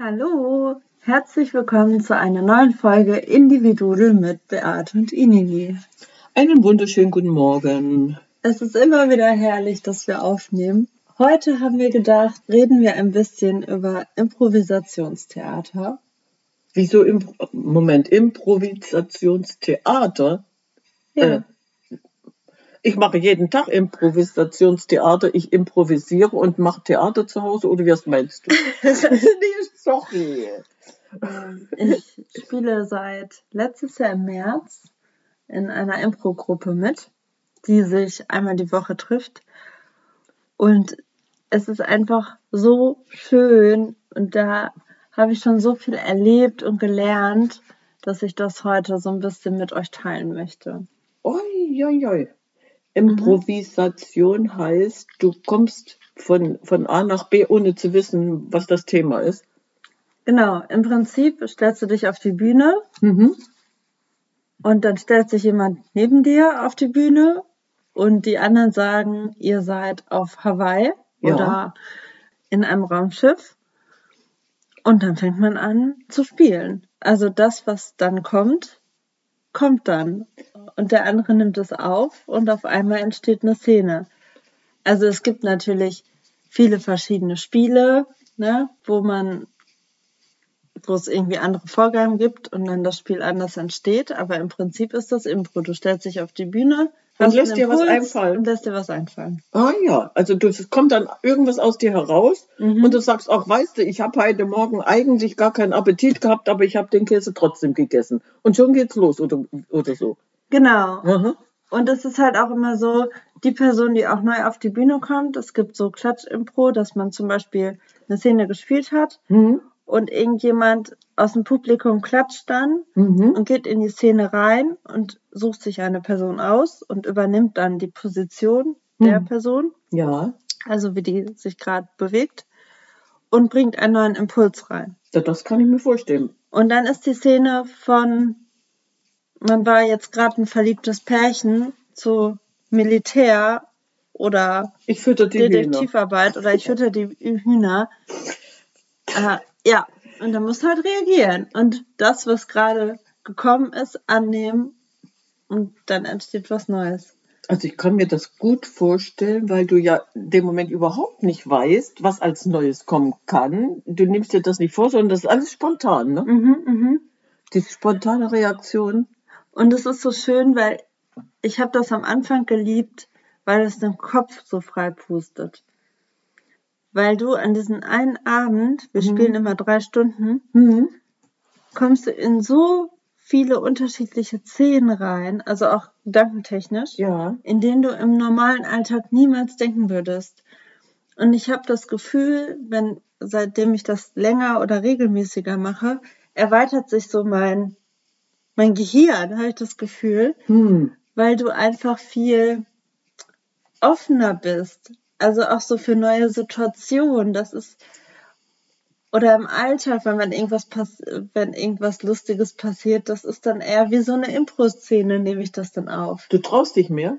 Hallo, Herzlich willkommen zu einer neuen Folge Individudel mit Beate und Inini. Einen wunderschönen guten Morgen. Es ist immer wieder herrlich, dass wir aufnehmen. Heute haben wir gedacht, reden wir ein bisschen über Improvisationstheater. Wieso im Moment Improvisationstheater? Ja. Äh, ich mache jeden Tag Improvisationstheater. Ich improvisiere und mache Theater zu Hause. Oder was meinst du? Sorry. Ähm, ich spiele seit letztes Jahr im März in einer Impro-Gruppe mit, die sich einmal die Woche trifft. Und es ist einfach so schön und da habe ich schon so viel erlebt und gelernt, dass ich das heute so ein bisschen mit euch teilen möchte. Oi, oi, oi. Improvisation mhm. heißt, du kommst von, von A nach B, ohne zu wissen, was das Thema ist. Genau, im Prinzip stellst du dich auf die Bühne mhm. und dann stellt sich jemand neben dir auf die Bühne und die anderen sagen, ihr seid auf Hawaii ja. oder in einem Raumschiff und dann fängt man an zu spielen. Also das, was dann kommt, kommt dann und der andere nimmt es auf und auf einmal entsteht eine Szene. Also es gibt natürlich viele verschiedene Spiele, ne, wo man wo es irgendwie andere Vorgaben gibt und dann das Spiel anders entsteht. Aber im Prinzip ist das Impro. Du stellst dich auf die Bühne und lässt dir was einfallen. Und lässt dir was einfallen. Ah ja, also du, es kommt dann irgendwas aus dir heraus mhm. und du sagst auch, weißt du, ich habe heute Morgen eigentlich gar keinen Appetit gehabt, aber ich habe den Käse trotzdem gegessen. Und schon geht's los oder, oder so. Genau. Mhm. Und es ist halt auch immer so, die Person, die auch neu auf die Bühne kommt, es gibt so Klatsch-Impro, dass man zum Beispiel eine Szene gespielt hat mhm und irgendjemand aus dem Publikum klatscht dann mhm. und geht in die Szene rein und sucht sich eine Person aus und übernimmt dann die Position mhm. der Person. Ja. Also wie die sich gerade bewegt und bringt einen neuen Impuls rein. Ja, das kann ich mir vorstellen. Und dann ist die Szene von, man war jetzt gerade ein verliebtes Pärchen zu Militär oder Detektivarbeit Hühner. oder ich fütter die Hühner. Äh, ja, und dann musst du halt reagieren und das, was gerade gekommen ist, annehmen und dann entsteht was Neues. Also ich kann mir das gut vorstellen, weil du ja in dem Moment überhaupt nicht weißt, was als Neues kommen kann. Du nimmst dir das nicht vor, sondern das ist alles spontan, ne? Mhm, mhm. Die spontane Reaktion. Und es ist so schön, weil ich habe das am Anfang geliebt, weil es den Kopf so frei pustet weil du an diesen einen Abend, wir mhm. spielen immer drei Stunden, mhm. kommst du in so viele unterschiedliche Szenen rein, also auch gedankentechnisch, ja. in denen du im normalen Alltag niemals denken würdest. Und ich habe das Gefühl, wenn seitdem ich das länger oder regelmäßiger mache, erweitert sich so mein mein Gehirn, habe ich das Gefühl, hm. weil du einfach viel offener bist also auch so für neue Situationen. Das ist oder im Alltag, wenn man irgendwas pass wenn irgendwas Lustiges passiert, das ist dann eher wie so eine Impro-Szene, nehme ich das dann auf. Du traust dich mehr?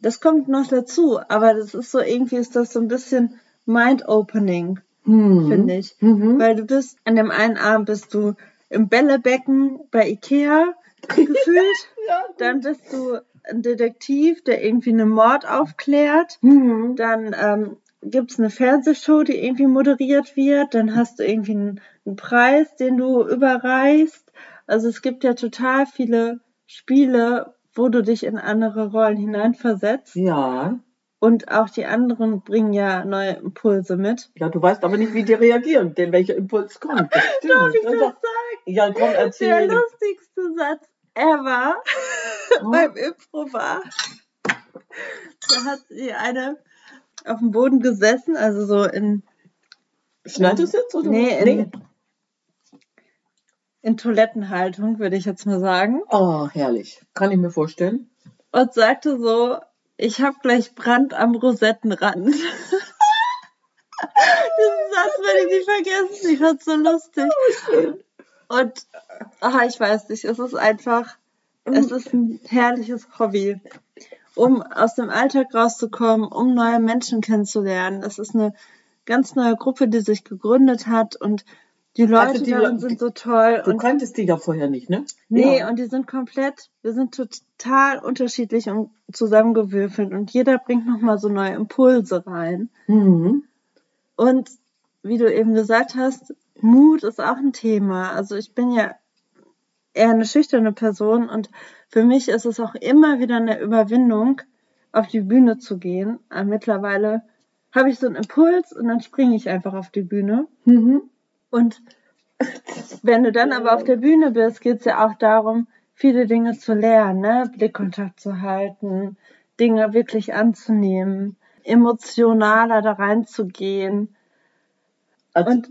Das kommt noch dazu, aber das ist so irgendwie ist das so ein bisschen mind-opening, mhm. finde ich, mhm. weil du bist an dem einen Abend bist du im Bällebecken bei Ikea gefühlt, ja. dann bist du ein Detektiv, der irgendwie einen Mord aufklärt. Mhm. Dann ähm, gibt es eine Fernsehshow, die irgendwie moderiert wird. Dann hast du irgendwie einen, einen Preis, den du überreichst. Also es gibt ja total viele Spiele, wo du dich in andere Rollen hineinversetzt. Ja. Und auch die anderen bringen ja neue Impulse mit. Ja, du weißt aber nicht, wie die reagieren, denn welcher Impuls kommt. Das stimmt. Darf ich das Also, sagen? Ja, komm, erzähl. Der lustigste Satz ever beim Impro war, da hat sie eine auf dem Boden gesessen, also so in, Schneidersitz oder? nee, in, in Toilettenhaltung, würde ich jetzt mal sagen. Oh, herrlich. Kann ich mir vorstellen. Und sagte so, ich habe gleich Brand am Rosettenrand. Diesen Satz werde ich nicht vergessen. Ich fand's so lustig. Und ach, ich weiß nicht, es ist einfach, es ist ein herrliches Hobby. Um aus dem Alltag rauszukommen, um neue Menschen kennenzulernen. Es ist eine ganz neue Gruppe, die sich gegründet hat und die Leute Also die darin Le- sind so toll. Du kanntest die ja vorher nicht, ne? Nee, Ja. und die sind komplett, wir sind total unterschiedlich und zusammengewürfelt und jeder bringt nochmal so neue Impulse rein. Mhm. Und wie du eben gesagt hast, Mut ist auch ein Thema. Also ich bin ja eher eine schüchterne Person und für mich ist es auch immer wieder eine Überwindung, auf die Bühne zu gehen. Aber mittlerweile habe ich so einen Impuls und dann springe ich einfach auf die Bühne. Mhm. Und wenn du dann aber auf der Bühne bist, geht es ja auch darum, viele Dinge zu lernen, ne? Blickkontakt zu halten, Dinge wirklich anzunehmen, emotionaler da reinzugehen. Also, Und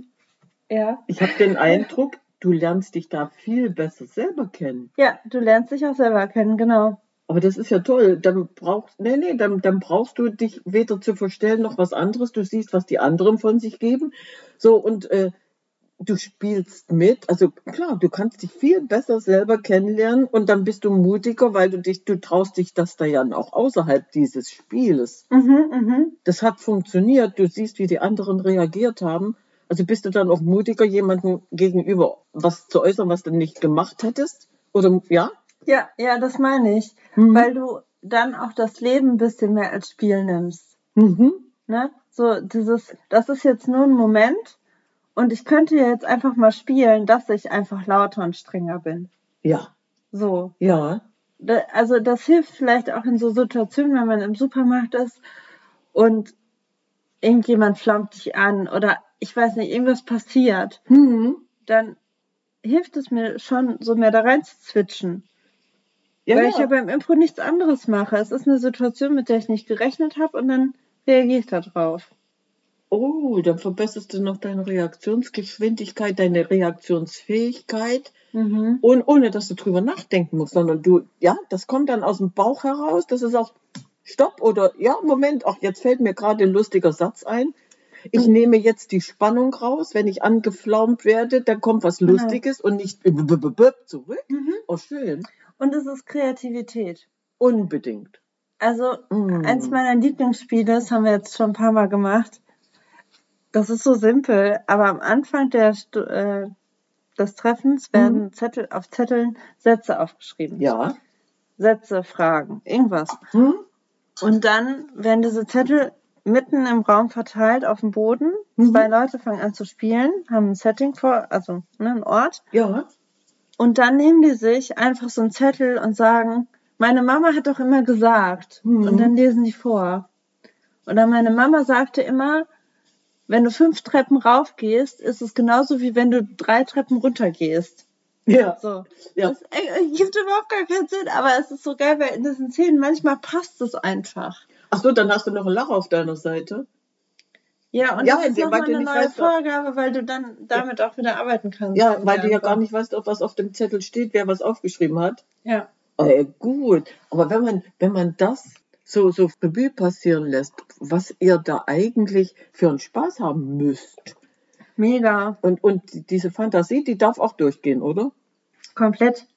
ja, ich habe den Eindruck, du lernst dich da viel besser selber kennen. ja, du lernst dich auch selber kennen, genau. Aber das ist ja toll. Dann brauchst, nee, nee, dann, dann brauchst du dich weder zu verstellen noch was anderes. Du siehst, was die anderen von sich geben. So, und äh, du spielst mit. Also klar, du kannst dich viel besser selber kennenlernen und dann bist du mutiger, weil du dich, du traust dich das da ja auch außerhalb dieses Spieles. Mhm, mhm. Das hat funktioniert. Du siehst, wie die anderen reagiert haben. Also bist du dann auch mutiger, jemandem gegenüber was zu äußern, was du nicht gemacht hättest? Oder ja? Ja, ja, das meine ich. Mhm. Weil du dann auch das Leben ein bisschen mehr als Spiel nimmst. Mhm. Ne? So dieses, das ist jetzt nur ein Moment und ich könnte ja jetzt einfach mal spielen, dass ich einfach lauter und strenger bin. Ja, So. ja. Also das hilft vielleicht auch in so Situationen, wenn man im Supermarkt ist und irgendjemand flammt dich an oder ich weiß nicht, irgendwas passiert, Mhm. dann hilft es mir schon, so mehr da rein zu switchen. Ja, weil ja. ich ja beim Impro nichts anderes mache. Es ist eine Situation, mit der ich nicht gerechnet habe und dann reagiere ich da drauf. Oh, dann verbesserst du noch deine Reaktionsgeschwindigkeit, deine Reaktionsfähigkeit Mhm. und ohne dass du drüber nachdenken musst, sondern du, ja, das kommt dann aus dem Bauch heraus, das ist auch Stopp oder ja, Moment, ach, jetzt fällt mir gerade ein lustiger Satz ein. Ich nehme jetzt die Spannung raus, wenn ich angeflaumt werde, dann kommt was Genau. Lustiges und nicht zurück. Mhm. Oh, schön. Und es ist Kreativität. Unbedingt. Also Mm. eins meiner Lieblingsspiele, das haben wir jetzt schon ein paar Mal gemacht. Das ist so simpel, aber am Anfang der, äh, des Treffens werden Zettel auf Zetteln Sätze aufgeschrieben. Ja. Sätze, Fragen, irgendwas. Hm? Und dann werden diese Zettel mitten im Raum verteilt auf dem Boden. Mhm. Zwei Leute fangen an zu spielen, haben ein Setting vor, also ne, einen Ort. Ja. Und dann nehmen die sich einfach so einen Zettel und sagen, meine Mama hat doch immer gesagt. Mhm. Und dann lesen die vor. Oder meine Mama sagte immer, wenn du fünf Treppen raufgehst, ist es genauso wie wenn du drei Treppen runtergehst. Ja. So. Ja. Das äh, gibt überhaupt gar keinen Sinn, aber es ist so geil, weil in diesen Szenen manchmal passt es einfach. Ach so, dann hast du noch einen Lacher auf deiner Seite. Ja, und Ja, das ist nochmal eine neue weißt, Vorgabe, weil du dann damit auch wieder arbeiten kannst. Ja, weil du ja gar nicht weißt, ob was auf dem Zettel steht, wer was aufgeschrieben hat. Ja. Äh, gut, aber wenn man, wenn man das so, so Revue passieren lässt, was ihr da eigentlich für einen Spaß haben müsst. Mega. Und, und diese Fantasie, die darf auch durchgehen, oder? Komplett.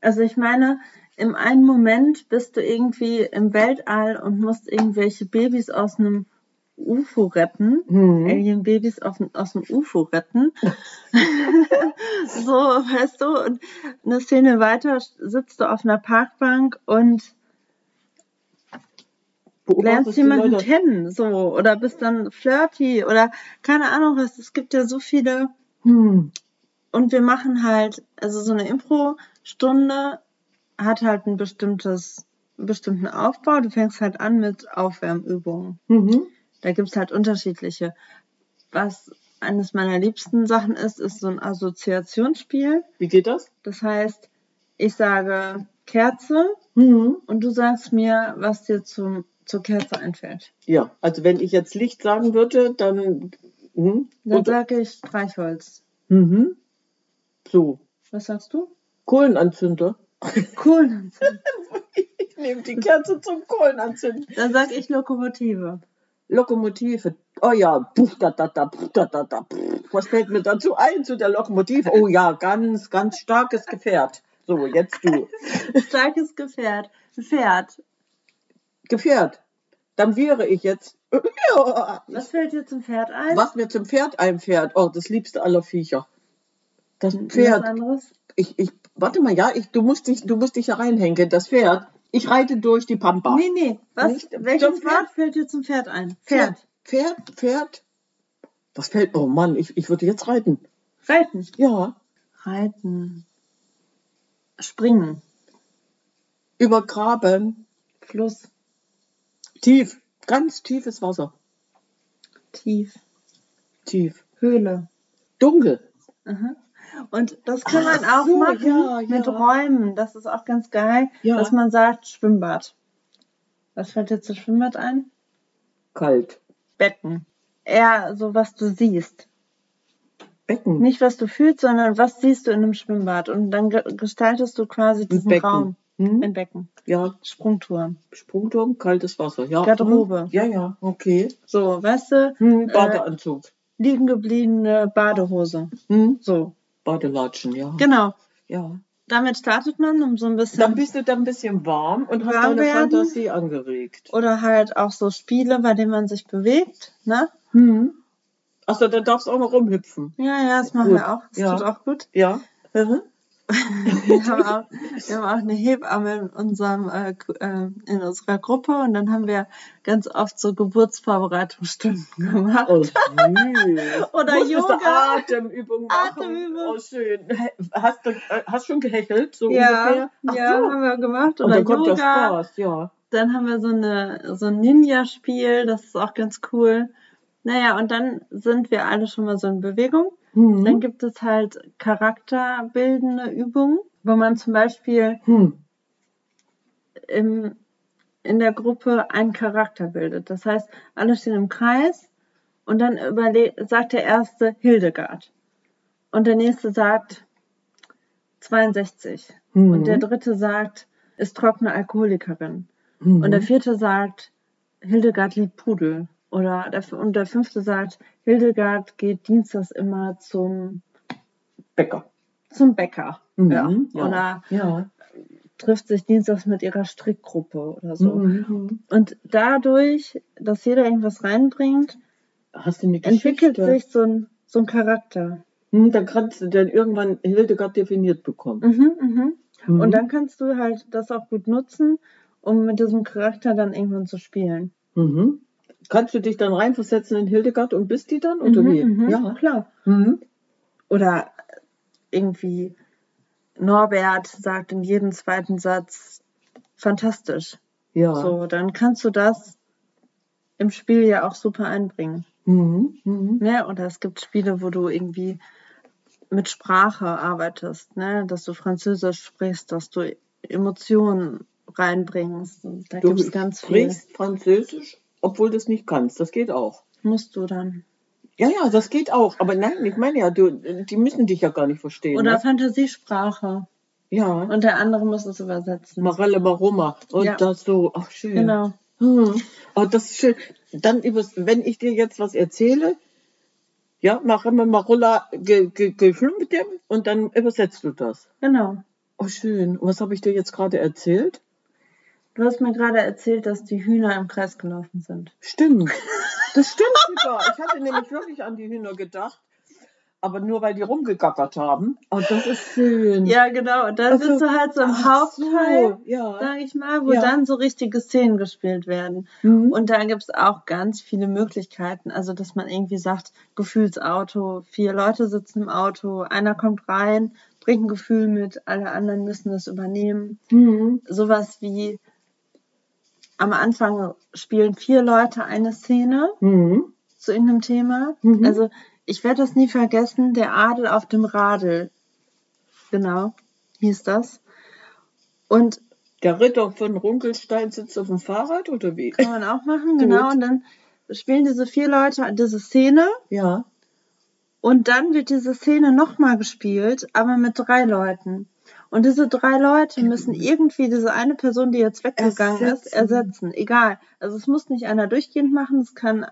Also ich meine, im einen Moment bist du irgendwie im Weltall und musst irgendwelche Babys aus einem UFO retten. Mhm. Alien-Babys aus dem UFO retten. so, weißt du, und eine Szene weiter sitzt du auf einer Parkbank und lernst jemanden Leute. kennen, so, oder bist dann flirty oder keine Ahnung was. Es gibt ja so viele Hm. und wir machen halt, also so eine Impro-Stunde hat halt ein bestimmtes einen bestimmten Aufbau. Du fängst halt an mit Aufwärmübungen. Mhm. Da gibt's halt unterschiedliche. Was eines meiner liebsten Sachen ist, ist so ein Assoziationsspiel. Wie geht das? Das heißt, ich sage Kerze mhm. und du sagst mir, was dir zum, zur Kerze einfällt. Ja, also wenn ich jetzt Licht sagen würde, dann. Hm, dann sage ich Streichholz. Mhm. So. Was sagst du? Kohlenanzünder. Kohlenanzünder. ich nehme die Kerze zum Kohlenanzünden. Dann sage ich Lokomotive. Lokomotive. Oh ja, puff, da, da, da, puff, da, da, da, puff. Was fällt mir dazu ein zu der Lokomotive? Oh ja, ganz, ganz starkes Gefährt. So, jetzt du. starkes Gefährt. Pferd. Gefährt. Dann wäre ich jetzt. Was fällt dir zum Pferd ein? Was mir zum Pferd einfährt. Oh, das liebste aller Viecher. Das Pferd. Was anderes? Ich, ich, warte mal, ja, ich, du musst dich, du musst dich ja reinhängen. Das Pferd ich reite durch die Pampa. Nee, nee. Was, Nicht? welches Wort fällt dir zum Pferd ein? Pferd. Pferd, Pferd. Was fällt? Oh Mann, ich, ich würde jetzt reiten. Reiten? Ja. Reiten. Springen. Übergraben. Fluss. Tief. Ganz tiefes Wasser. Tief. Tief. Höhle. Dunkel. Aha. Und das kann man auch so, machen ja, ja. mit Räumen. Das ist auch ganz geil, ja. dass man sagt Schwimmbad. Was fällt dir zu Schwimmbad ein? Kalt. Becken. Eher so, was du siehst. Becken. Nicht, was du fühlst, sondern was siehst du in einem Schwimmbad. Und dann gestaltest du quasi diesen. Raum. Hm? Ein Becken. Ja. Sprungturm. Sprungturm, kaltes Wasser. Ja. Garderobe. Hm. Ja, ja, okay. So, weißt du? Hm, Badeanzug. Äh, liegen gebliebene Badehose. Hm. So. Badelatschen, ja. Genau. Ja. Damit startet man, um so ein bisschen. Dann bist du dann ein bisschen warm und warm hast deine werden. Fantasie angeregt. Oder halt auch so Spiele, bei denen man sich bewegt, ne? Hm. Achso, dann darfst du auch noch rumhüpfen. Ja, ja, das machen gut. wir auch. Das ja. tut auch gut. Ja. Mhm. Wir, haben auch, wir haben auch eine Hebamme in, unserem, äh, äh, in unserer Gruppe und dann haben wir ganz oft so Geburtsvorbereitungsstunden gemacht. Oh, Oder Yoga. Atemübungen machen. Atemübung. Oh, schön. Hast du äh, hast schon gehechelt? So ja, ungefähr? Ach ja, so. haben wir gemacht. Oder und dann kommt Yoga. Spaß, ja. Dann haben wir so, eine, so ein Ninja-Spiel, das ist auch ganz cool. Naja, und dann sind wir alle schon mal so in Bewegung. Mhm. Dann gibt es halt charakterbildende Übungen, wo man zum Beispiel mhm. im, in der Gruppe einen Charakter bildet. Das heißt, alle stehen im Kreis und dann sagt der erste Hildegard. Und der nächste sagt 62. Mhm. Und der dritte sagt, ist trockene Alkoholikerin. Mhm. Und der vierte sagt, Hildegard liebt Pudel. Oder der, und der fünfte sagt, Hildegard geht dienstags immer zum Bäcker. Zum Bäcker. Mhm, ja. ja. Oder ja. trifft sich dienstags mit ihrer Strickgruppe oder so. Mhm. Und dadurch, dass jeder irgendwas reinbringt, entwickelt sich so ein, so ein Charakter. Mhm, dann kannst du dann irgendwann Hildegard definiert bekommen. Mhm, mhm. Mhm. Und dann kannst du halt das auch gut nutzen, um mit diesem Charakter dann irgendwann zu spielen. Mhm. Kannst du dich dann reinversetzen in Hildegard und bist die dann? Oder mhm, wie? Mhm, ja, klar. Mhm. Oder irgendwie Norbert sagt in jedem zweiten Satz fantastisch. Ja. So, dann kannst du das im Spiel ja auch super einbringen. Mhm. Mhm. Ne? Oder es gibt Spiele, wo du irgendwie mit Sprache arbeitest, ne? dass du Französisch sprichst, dass du Emotionen reinbringst. Da du gibt's ganz sprichst viel. Französisch obwohl du es nicht kannst. Das geht auch. Musst du dann. Ja, ja, das geht auch. Aber nein, ich meine ja, du, die müssen dich ja gar nicht verstehen. Oder ne? Fantasiesprache. Ja. Und der andere muss es übersetzen. Marelle Maroma. Und ja. das so. Ach, schön. Genau. Hm. Oh, das ist schön. Dann, wenn ich dir jetzt was erzähle, ja, Maremme Marulla ge, ge, mit dem und dann übersetzt du das. Genau. Oh, schön. Was habe ich dir jetzt gerade erzählt? Du hast mir gerade erzählt, dass die Hühner im Kreis gelaufen sind. Stimmt. Das stimmt sogar. Ich hatte nämlich wirklich an die Hühner gedacht. Aber nur weil die rumgegackert haben. Oh, das ist schön. Ja, genau. Und dann also, bist du halt so im Hauptteil, so, ja. sag ich mal, wo ja. dann so richtige Szenen gespielt werden. Mhm. Und da gibt es auch ganz viele Möglichkeiten. Also, dass man irgendwie sagt, Gefühlsauto, vier Leute sitzen im Auto, einer kommt rein, bringt ein Gefühl mit, alle anderen müssen es übernehmen. Mhm. Sowas wie, am Anfang spielen vier Leute eine Szene mhm. zu irgendeinem Thema. Mhm. Also ich werde das nie vergessen, der Adel auf dem Radl. Genau, hieß das. Und der Ritter von Runkelstein sitzt auf dem Fahrrad oder wie? Kann man auch machen, genau. Und dann spielen diese vier Leute diese Szene. Ja. Und dann wird diese Szene nochmal gespielt, aber mit drei Leuten. Und diese drei Leute müssen irgendwie diese eine Person, die jetzt weggegangen ersetzen. ist, ersetzen. Egal. Also es muss nicht einer durchgehend machen, es kann,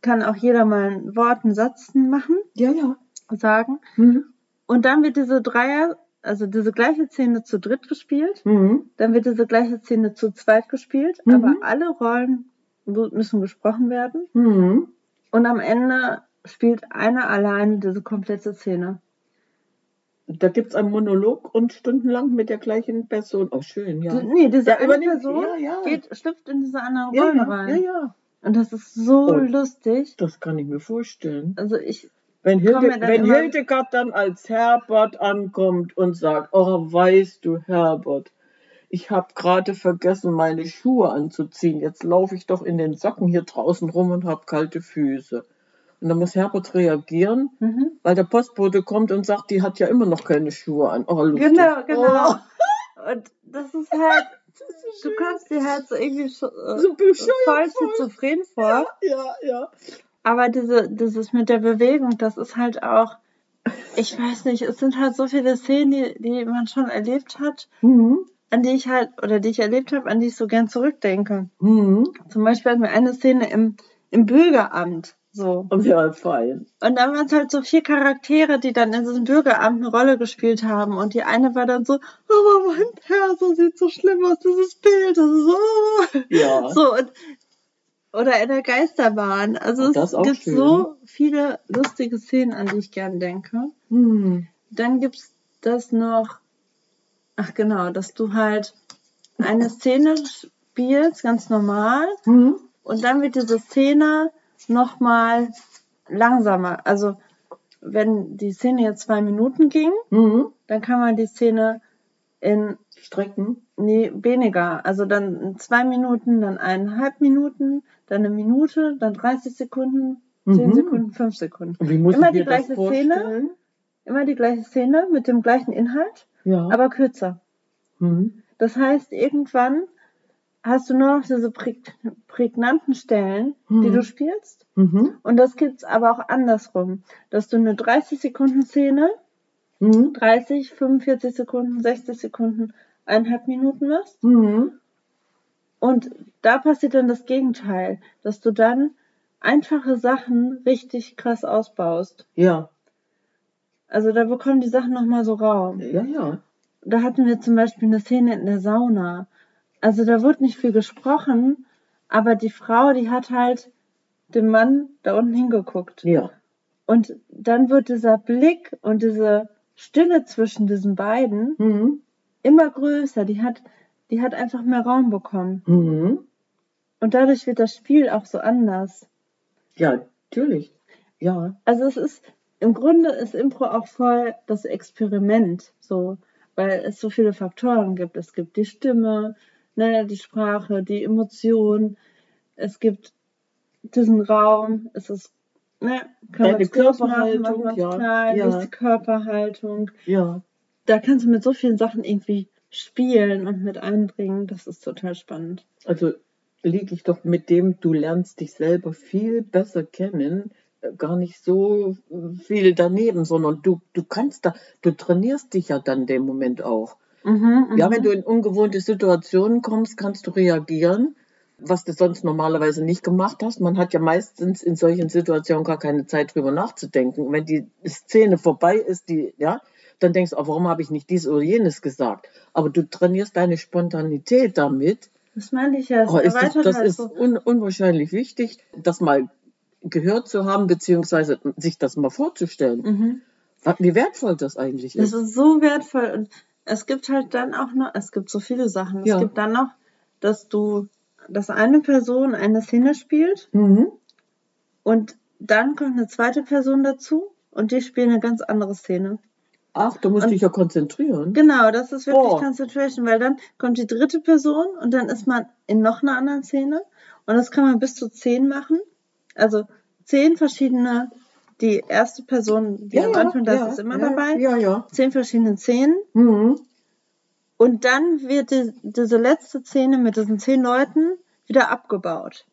kann auch jeder mal ein Wort, einen Satz machen. Ja, ja. Sagen. Mhm. Und dann wird diese Dreier, also diese gleiche Szene zu dritt gespielt. Mhm. Dann wird diese gleiche Szene zu zweit gespielt. Mhm. Aber alle Rollen müssen gesprochen werden. Mhm. Und am Ende spielt einer alleine diese komplette Szene. Da gibt es einen Monolog und stundenlang mit der gleichen Person. Oh, schön, ja. Nee, diese ja, eine Person ja, ja. Geht, schlüpft in diese andere Rolle ja, rein. Ja, ja. Und das ist so oh, lustig. Das kann ich mir vorstellen. Also ich. Wenn, Hilde, wenn Hildegard dann als Herbert ankommt und sagt, oh, weißt du, Herbert, ich habe gerade vergessen, meine Schuhe anzuziehen. Jetzt laufe ich doch in den Socken hier draußen rum und habe kalte Füße. Und dann muss Herbert reagieren, mhm. weil der Postbote kommt und sagt, die hat ja immer noch keine Schuhe an. Oh, genau, genau. Oh. Und das ist halt, das du kommst dir halt so irgendwie so, äh, voll zufrieden vor. Ja, ja, ja. Aber diese, dieses mit der Bewegung, das ist halt auch, ich weiß nicht, es sind halt so viele Szenen, die, die man schon erlebt hat, mhm. an die ich halt, oder die ich erlebt habe, an die ich so gern zurückdenke. Mhm. Zum Beispiel hatten wir eine Szene im, im Bürgeramt. So. Und ja, fein. Und dann waren es halt so vier Charaktere, die dann in diesem Bürgeramt eine Rolle gespielt haben. Und die eine war dann so, oh, mein Perso sieht so schlimm aus, dieses Bild, das ist so. Ja. So, und, oder in der Geisterbahn. Also es gibt schön. so viele lustige Szenen, an die ich gern denke. Hm. Dann gibt's das noch, ach genau, dass du halt eine Szene spielst, ganz normal. Hm. Und dann wird diese Szene nochmal langsamer. Also wenn die Szene jetzt zwei Minuten ging, mhm. dann kann man die Szene in Strecken? Nee, weniger. Also dann zwei Minuten, dann eineinhalb Minuten, dann eine Minute, dann 30 Sekunden, zehn mhm. Sekunden, fünf Sekunden. Wie muss immer die gleiche Szene. Immer die gleiche Szene mit dem gleichen Inhalt, ja. aber kürzer. Mhm. Das heißt, irgendwann hast du nur noch diese prägnanten Stellen, mhm. die du spielst. Mhm. Und das gibt's aber auch andersrum, dass du eine 30 Sekunden Szene, mhm. 30, 45 Sekunden, 60 Sekunden, eineinhalb Minuten machst. Mhm. Und da passiert dann das Gegenteil, dass du dann einfache Sachen richtig krass ausbaust. Ja. Also da bekommen die Sachen nochmal so Raum. Ja, ja. Da hatten wir zum Beispiel eine Szene in der Sauna also da wurde nicht viel gesprochen, aber die Frau, die hat halt dem Mann da unten hingeguckt. Ja. Und dann wird dieser Blick und diese Stille zwischen diesen beiden mhm. immer größer. Die hat, die hat einfach mehr Raum bekommen. Mhm. Und dadurch wird das Spiel auch so anders. Ja, natürlich. Ja. Also es ist, im Grunde ist Impro auch voll das Experiment, so, weil es so viele Faktoren gibt. Es gibt die Stimme, ne, die Sprache, die Emotion. Es gibt diesen Raum, es ist, ne, kann man Körperhaltung, machen, ja, klein, ja. die Körperhaltung. Ja. Da kannst du mit so vielen Sachen irgendwie spielen und mit einbringen. Das ist total spannend. Also liege ich doch mit dem, du lernst dich selber viel besser kennen, äh, gar nicht so viel daneben, sondern du, du kannst da, du trainierst dich ja dann dem Moment auch. Mhm, ja, wenn mhm. du in ungewohnte Situationen kommst, kannst du reagieren, was du sonst normalerweise nicht gemacht hast. Man hat ja meistens in solchen Situationen gar keine Zeit drüber nachzudenken. wenn die Szene vorbei ist, die, ja, dann denkst du, oh, warum habe ich nicht dies oder jenes gesagt? Aber du trainierst deine Spontanität damit. Das meine ich ja. Oh, ist das, das halt ist so. un, unwahrscheinlich wichtig, das mal gehört zu haben, beziehungsweise sich das mal vorzustellen. Mhm. Wie wertvoll das eigentlich ist. Das ist so wertvoll. Und es gibt halt dann auch noch, es gibt so viele Sachen. Ja. Es gibt dann noch, dass du, dass eine Person eine Szene spielt mhm. und dann kommt eine zweite Person dazu und die spielen eine ganz andere Szene. Ach, du musst Und- dich ja konzentrieren. Genau, das ist wirklich Oh. Concentration, weil dann kommt die dritte Person und dann ist man in noch einer anderen Szene und das kann man bis zu zehn machen. Also zehn verschiedene, die erste Person, die am Anfang da ist, ist immer ja, dabei. Ja, ja. Zehn verschiedene Szenen Mhm. und dann wird die, diese letzte Szene mit diesen zehn Leuten wieder abgebaut.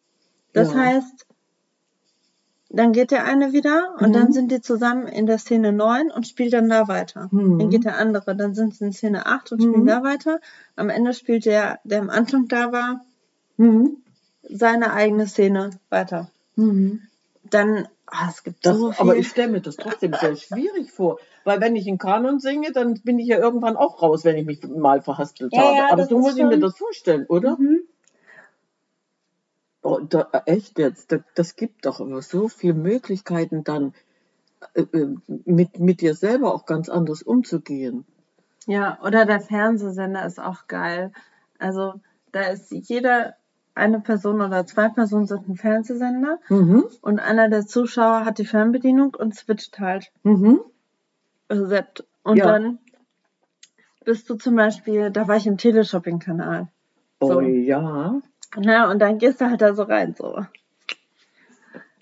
Das Ja. heißt, dann geht der eine wieder und Mhm. dann sind die zusammen in der Szene 9 und spielt dann da weiter. Mhm. Dann geht der andere, dann sind sie in Szene 8 und spielen Mhm. da weiter. Am Ende spielt der, der am Anfang da war, Mhm. seine eigene Szene weiter. Mhm. Dann, ah, es gibt Das, so viel. aber ich stelle mir das trotzdem sehr schwierig vor, weil wenn ich einen Kanon singe, dann bin ich ja irgendwann auch raus, wenn ich mich mal verhaspelt Ja, habe. ja, aber so muss ich mir das vorstellen, oder? Mhm. Oh, da, echt jetzt, das, das gibt doch immer so viele Möglichkeiten dann äh, äh, mit, mit dir selber auch ganz anders umzugehen. Ja, oder der Fernsehsender ist auch geil. Also da ist jeder, eine Person oder zwei Personen sind ein Fernsehsender Mhm. und einer der Zuschauer hat die Fernbedienung und switcht halt Mhm. Und Ja. dann bist du zum Beispiel, da war ich im Teleshopping-Kanal. Oh So. ja. Na, und dann gehst du halt da so rein, so.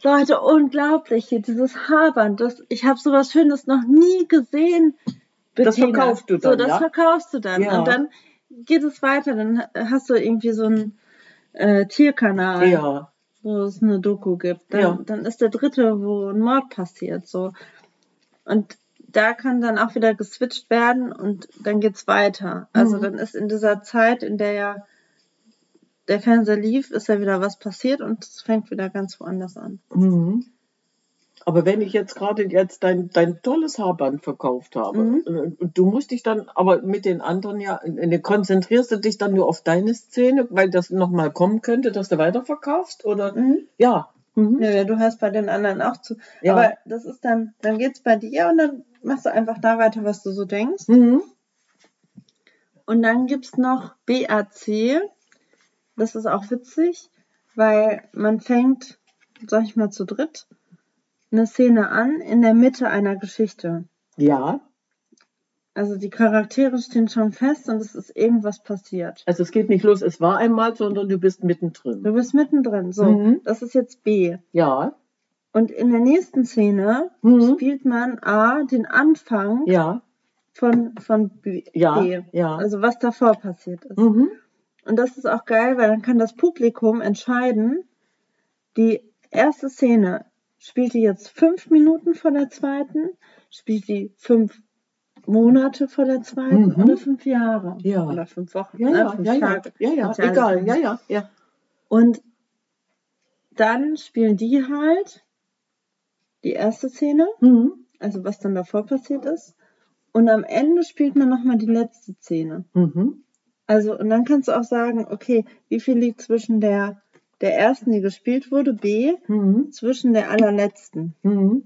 Leute, unglaublich, hier dieses Haarband. Das, ich habe sowas Schönes noch nie gesehen. Das Bettina. verkaufst du So, dann, das ja? verkaufst du dann. Ja. Und dann geht es weiter. Dann hast du irgendwie so einen äh, Tierkanal, Ja. wo es eine Doku gibt. Dann, Ja. dann ist der dritte, wo ein Mord passiert. So. Und da kann dann auch wieder geswitcht werden und dann geht's weiter. Also Mhm. dann ist in dieser Zeit, in der ja der Fernseher lief, ist ja wieder was passiert und es fängt wieder ganz woanders an. Mhm. Aber wenn ich jetzt gerade jetzt dein, dein tolles Haarband verkauft habe, Mhm. äh, du musst dich dann aber mit den anderen ja, äh, konzentrierst du dich dann nur auf deine Szene, weil das nochmal kommen könnte, dass du weiterverkaufst? Oder? Ja. Mhm. Ja, du hörst bei den anderen auch zu. Ja. Aber das ist dann, dann geht's bei dir und dann machst du einfach da weiter, was du so denkst. Mhm. Und dann gibt's noch BAC. Das ist auch witzig, weil man fängt, sag ich mal, zu dritt eine Szene an in der Mitte einer Geschichte. Ja. Also die Charaktere stehen schon fest und es ist irgendwas passiert. Also es geht nicht los, es war einmal, sondern du bist mittendrin. Du bist mittendrin. So, Mhm. das ist jetzt B. Ja. Und in der nächsten Szene Mhm. spielt man A, den Anfang Ja. von, von B. Ja. Ja. Also was davor passiert ist. Mhm. Und das ist auch geil, weil dann kann das Publikum entscheiden, die erste Szene, spielt die jetzt fünf Minuten vor der zweiten, spielt die fünf Monate vor der zweiten Mhm. oder fünf Jahre Ja. oder fünf Wochen, Ja, ne, ja, fünf ja, ja, Tage. ja, ja, alles egal, ja, ja, ja. Und dann spielen die halt die erste Szene, Mhm. also was dann davor passiert ist. Und am Ende spielt man nochmal die letzte Szene. Mhm. Also, und dann kannst du auch sagen, okay, wie viel liegt zwischen der, der ersten, die gespielt wurde, B, Mhm. zwischen der allerletzten. Mhm.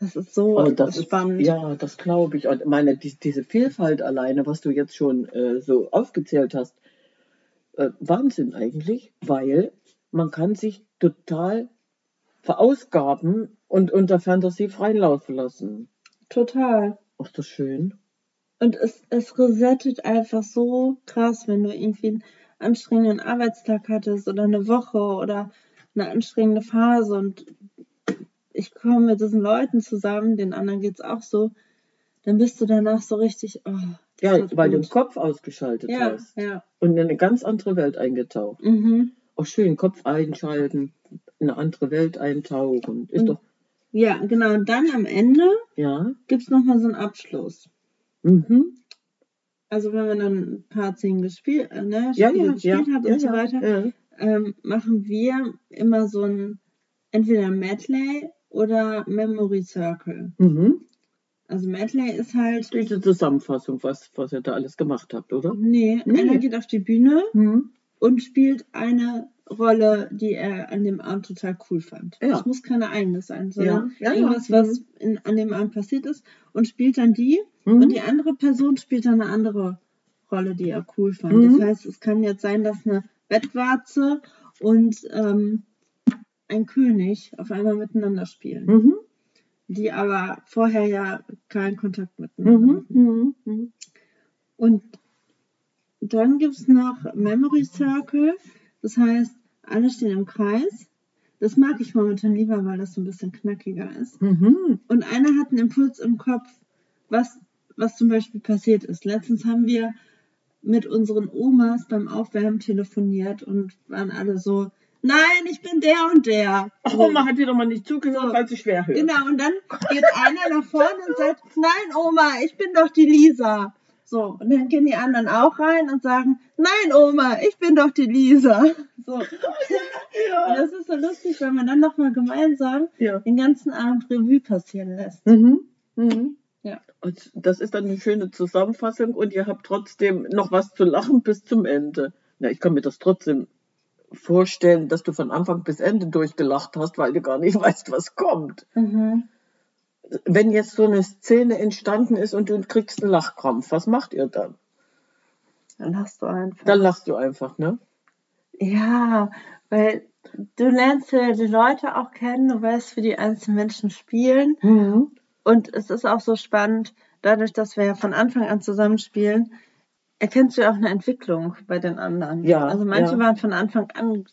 Das ist so Oh, das spannend. Ist, ja, das glaube ich. Und meine, die, diese Vielfalt alleine, was du jetzt schon äh, so aufgezählt hast, äh, Wahnsinn eigentlich, weil man kann sich total verausgaben und unter Fantasie freien Lauf lassen. Total. Ach, das schön. Und es, es resettet einfach so krass, wenn du irgendwie anstrengenden Arbeitstag hattest oder eine Woche oder eine anstrengende Phase und ich komme mit diesen Leuten zusammen, den anderen geht's auch so, dann bist du danach so richtig, oh, Ja, weil du den gut. Kopf ausgeschaltet Ja, hast ja. und in eine ganz andere Welt eingetaucht. Mhm. Auch schön, Kopf einschalten, in eine andere Welt eintauchen. Ist Mhm. doch, Ja, genau. Und dann am Ende ja. gibt's noch mal so einen Abschluss. Mhm. Also wenn man dann ein paar Szenen gespielt, äh, ne, Ja, ja, gespielt ja, hat und so weiter, ähm, machen wir immer so ein entweder Medley oder Memory Circle. Mhm. Also Medley ist halt, Diese Zusammenfassung, was, was ihr da alles gemacht habt, oder? nee, Nee. einer geht auf die Bühne Mhm. Und spielt eine Rolle, die er an dem Abend total cool fand. Ja. Das muss keine eigene sein, sondern Ja, ja, irgendwas, was in, an dem Abend passiert ist und spielt dann die Mhm. und die andere Person spielt dann eine andere Rolle, die er cool fand. Mhm. Das heißt, es kann jetzt sein, dass eine Bettwarze und ähm, ein König auf einmal miteinander spielen. Mhm. die aber vorher ja keinen Kontakt miteinander Mhm, hatten. mhm, mhm. Und dann gibt es noch Memory Circle. Das heißt, alle stehen im Kreis. Das mag ich momentan lieber, weil das so ein bisschen knackiger ist. Mhm. Und einer hat einen Impuls im Kopf, was, was zum Beispiel passiert ist. Letztens haben wir mit unseren Omas beim Aufwärmen telefoniert und waren alle so, nein, ich bin der und der. Ach, Oma hat wieder mal nicht zugehört, So. weil sie schwer hört. Genau, und dann geht einer nach vorne und sagt, nein, Oma, ich bin doch die Lisa. So, und dann gehen die anderen auch rein und sagen, nein, Oma, ich bin doch die Lisa. So. Und Ja. das ist so lustig, weil man dann nochmal gemeinsam ja. den ganzen Abend Revue passieren lässt. Mhm. Mhm. Ja. Und das ist dann eine schöne Zusammenfassung und ihr habt trotzdem noch was zu lachen bis zum Ende. Na, ich kann mir das trotzdem vorstellen, dass du von Anfang bis Ende durchgelacht hast, weil du gar nicht weißt, was kommt. Mhm. Wenn jetzt so eine Szene entstanden ist und du kriegst einen Lachkrampf, was macht ihr dann? Dann hast du einfach. Dann lachst du einfach, ne? Ja, weil du lernst ja die Leute auch kennen, du weißt, wie die einzelnen Menschen spielen. Mhm. Und es ist auch so spannend, dadurch, dass wir ja von Anfang an zusammenspielen, erkennst du ja auch eine Entwicklung bei den anderen. Ja, Also manche ja. waren von Anfang an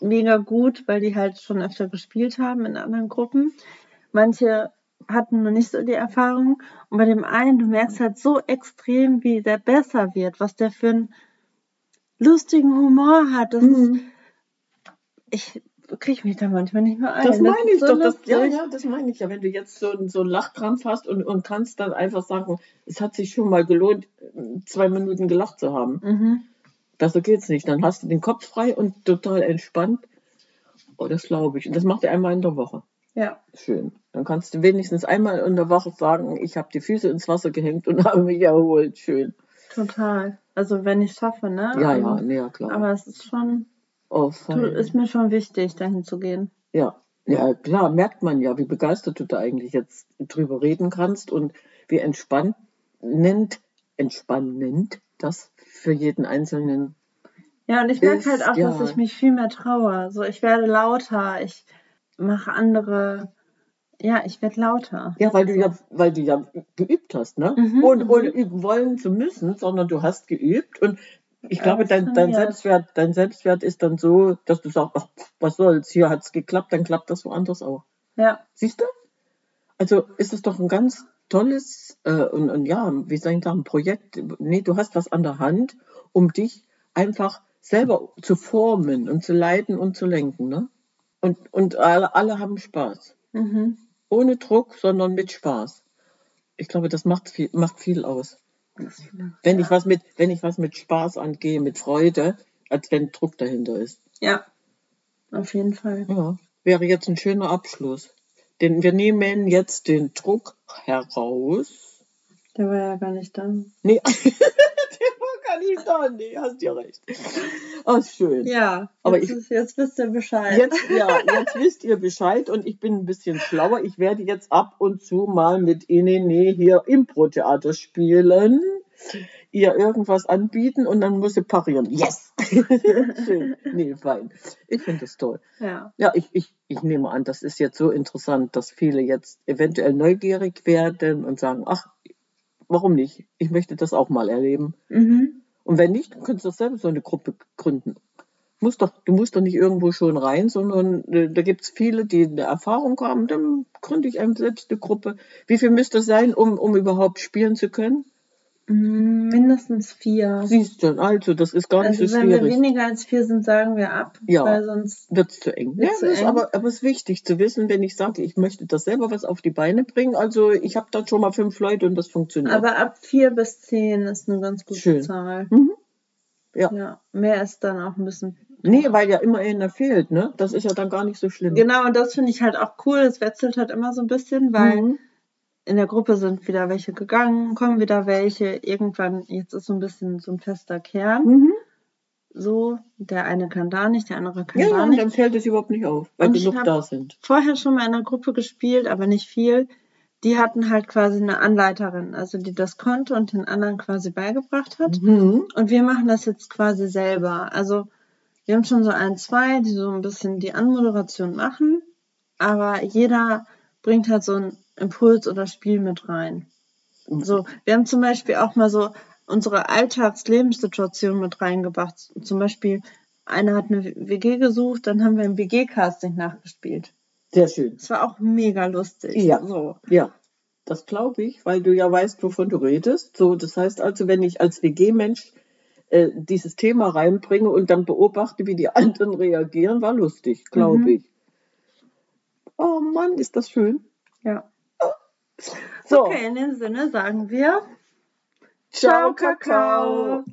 mega gut, weil die halt schon öfter gespielt haben in anderen Gruppen. Manche hatten noch nicht so die Erfahrung. Und bei dem einen, du merkst halt so extrem, wie der besser wird, was der für einen lustigen Humor hat. Das ist, Mhm. ich kriege mich da manchmal nicht mehr ein. Das meine ist ich so doch. Das, ja, ja, das meine ich ja. Wenn du jetzt so, einen- so einen Lachkrampf hast und, und kannst dann einfach sagen, es hat sich schon mal gelohnt, zwei Minuten gelacht zu haben. Mhm. Besser geht's nicht. Dann hast du den Kopf frei und total entspannt. Oh, das glaube ich. Und das macht ihr einmal in der Woche. Ja. Schön. Dann kannst du wenigstens einmal in der Woche sagen, ich habe die Füße ins Wasser gehängt und habe mich erholt. Schön. Total. Also wenn ich schaffe, ne? Ja, ja, nee, ja, klar. Aber es ist schon, oh, du, ist mir schon wichtig, dahin zu gehen. Ja, ja, klar, merkt man ja, wie begeistert du da eigentlich jetzt drüber reden kannst und wie entspannend, entspannend das für jeden Einzelnen. Ja, und ich merke Ist, halt auch, dass ja. ich mich viel mehr traue. So, ich werde lauter, ich mache andere, ja, ich werde lauter. Ja, weil du ja, weil du ja geübt hast, ne? Mhm, ohne, mhm. ohne üben wollen zu müssen, sondern du hast geübt und ich glaube, dein, dein. Selbstwert, dein Selbstwert ist dann so, dass du sagst, ach, was soll's, hier hat's geklappt, dann klappt das woanders auch. Ja, Siehst du? Also ist es doch ein ganz tolles äh, und, und ja, wie soll ich sagen, Projekt. Nee, du hast was an der Hand, um dich einfach selber zu formen und zu leiten und zu lenken. Ne? Und, und alle, alle haben Spaß. mhm. Ohne Druck, sondern mit Spaß. Ich glaube, das macht viel, macht viel aus. Wenn ich was mit, wenn ich was mit Spaß angehe, mit Freude, als wenn Druck dahinter ist. ja, auf jeden Fall. Ja, wäre jetzt ein schöner Abschluss. Denn wir nehmen jetzt den Druck heraus. Der war ja gar nicht da. Nee, nicht da. Nee, hast ja recht. Oh, ist schön. Ja, Aber jetzt, ich- ist, jetzt wisst ihr Bescheid. Jetzt, ja, jetzt wisst ihr Bescheid und ich bin ein bisschen schlauer. Ich werde jetzt ab und zu mal mit Inene hier Impro-Theater spielen, ihr irgendwas anbieten und dann muss sie parieren. Yes! Schön. Nee, fein. Ich finde das toll. Ja, Ja, ich, ich, ich nehme an, das ist jetzt so interessant, dass viele jetzt eventuell neugierig werden und sagen, ach, warum nicht? Ich möchte das auch mal erleben. mhm. Und wenn nicht, dann kannst du selber so eine Gruppe gründen. Musst doch, du musst doch nicht irgendwo schon rein, sondern äh, da gibt es viele, die eine Erfahrung haben, dann gründe ich einem selbst eine Gruppe. Wie viel müsste es sein, um, um überhaupt spielen zu können? Mindestens vier. Siehst du, also das ist gar Also nicht so wenn wir schwierig. weniger als vier sind, sagen wir ab, Ja. weil sonst Wird es zu eng. Ja, zu eng? aber, aber es ist wichtig zu wissen, wenn ich sage, ich möchte das selber was auf die Beine bringen. Also ich habe da schon mal fünf Leute und das funktioniert. Aber ab vier bis zehn ist eine ganz gute Schön. Zahl. Mhm. Ja. Ja, mehr ist dann auch ein bisschen. nee, weil ja immer einer fehlt, ne? Das ist ja dann gar nicht so schlimm. Genau, und das finde ich halt auch cool. Es wechselt halt immer so ein bisschen, weil Mhm. In der Gruppe sind wieder welche gegangen, kommen wieder welche. Irgendwann, jetzt ist so ein bisschen so ein fester Kern. Mhm. So, der eine kann da nicht, der andere kann Ja, da ja, und nicht. dann fällt es überhaupt nicht auf, weil Und genug da sind. Vorher schon mal in einer Gruppe gespielt, aber nicht viel. Die hatten halt quasi eine Anleiterin, also die das konnte und den anderen quasi beigebracht hat. Mhm. Und wir machen das jetzt quasi selber. Also wir haben schon so ein, zwei, die so ein bisschen die Anmoderation machen, aber jeder bringt halt so einen Impuls oder Spiel mit rein. So, wir haben zum Beispiel auch mal so unsere Alltagslebensssituation mit reingebracht. Zum Beispiel, einer hat eine WG gesucht, dann haben wir ein WG-Casting nachgespielt. Sehr schön. Das war auch mega lustig. Ja. So. Ja. Das glaube ich, weil du ja weißt, wovon du redest. So, das heißt also, wenn ich als WG-Mensch äh, dieses Thema reinbringe und dann beobachte, wie die anderen reagieren, war lustig, glaube mhm. ich. Oh Mann, ist das schön. Ja. So. Okay, in dem Sinne sagen wir Ciao, Kakao.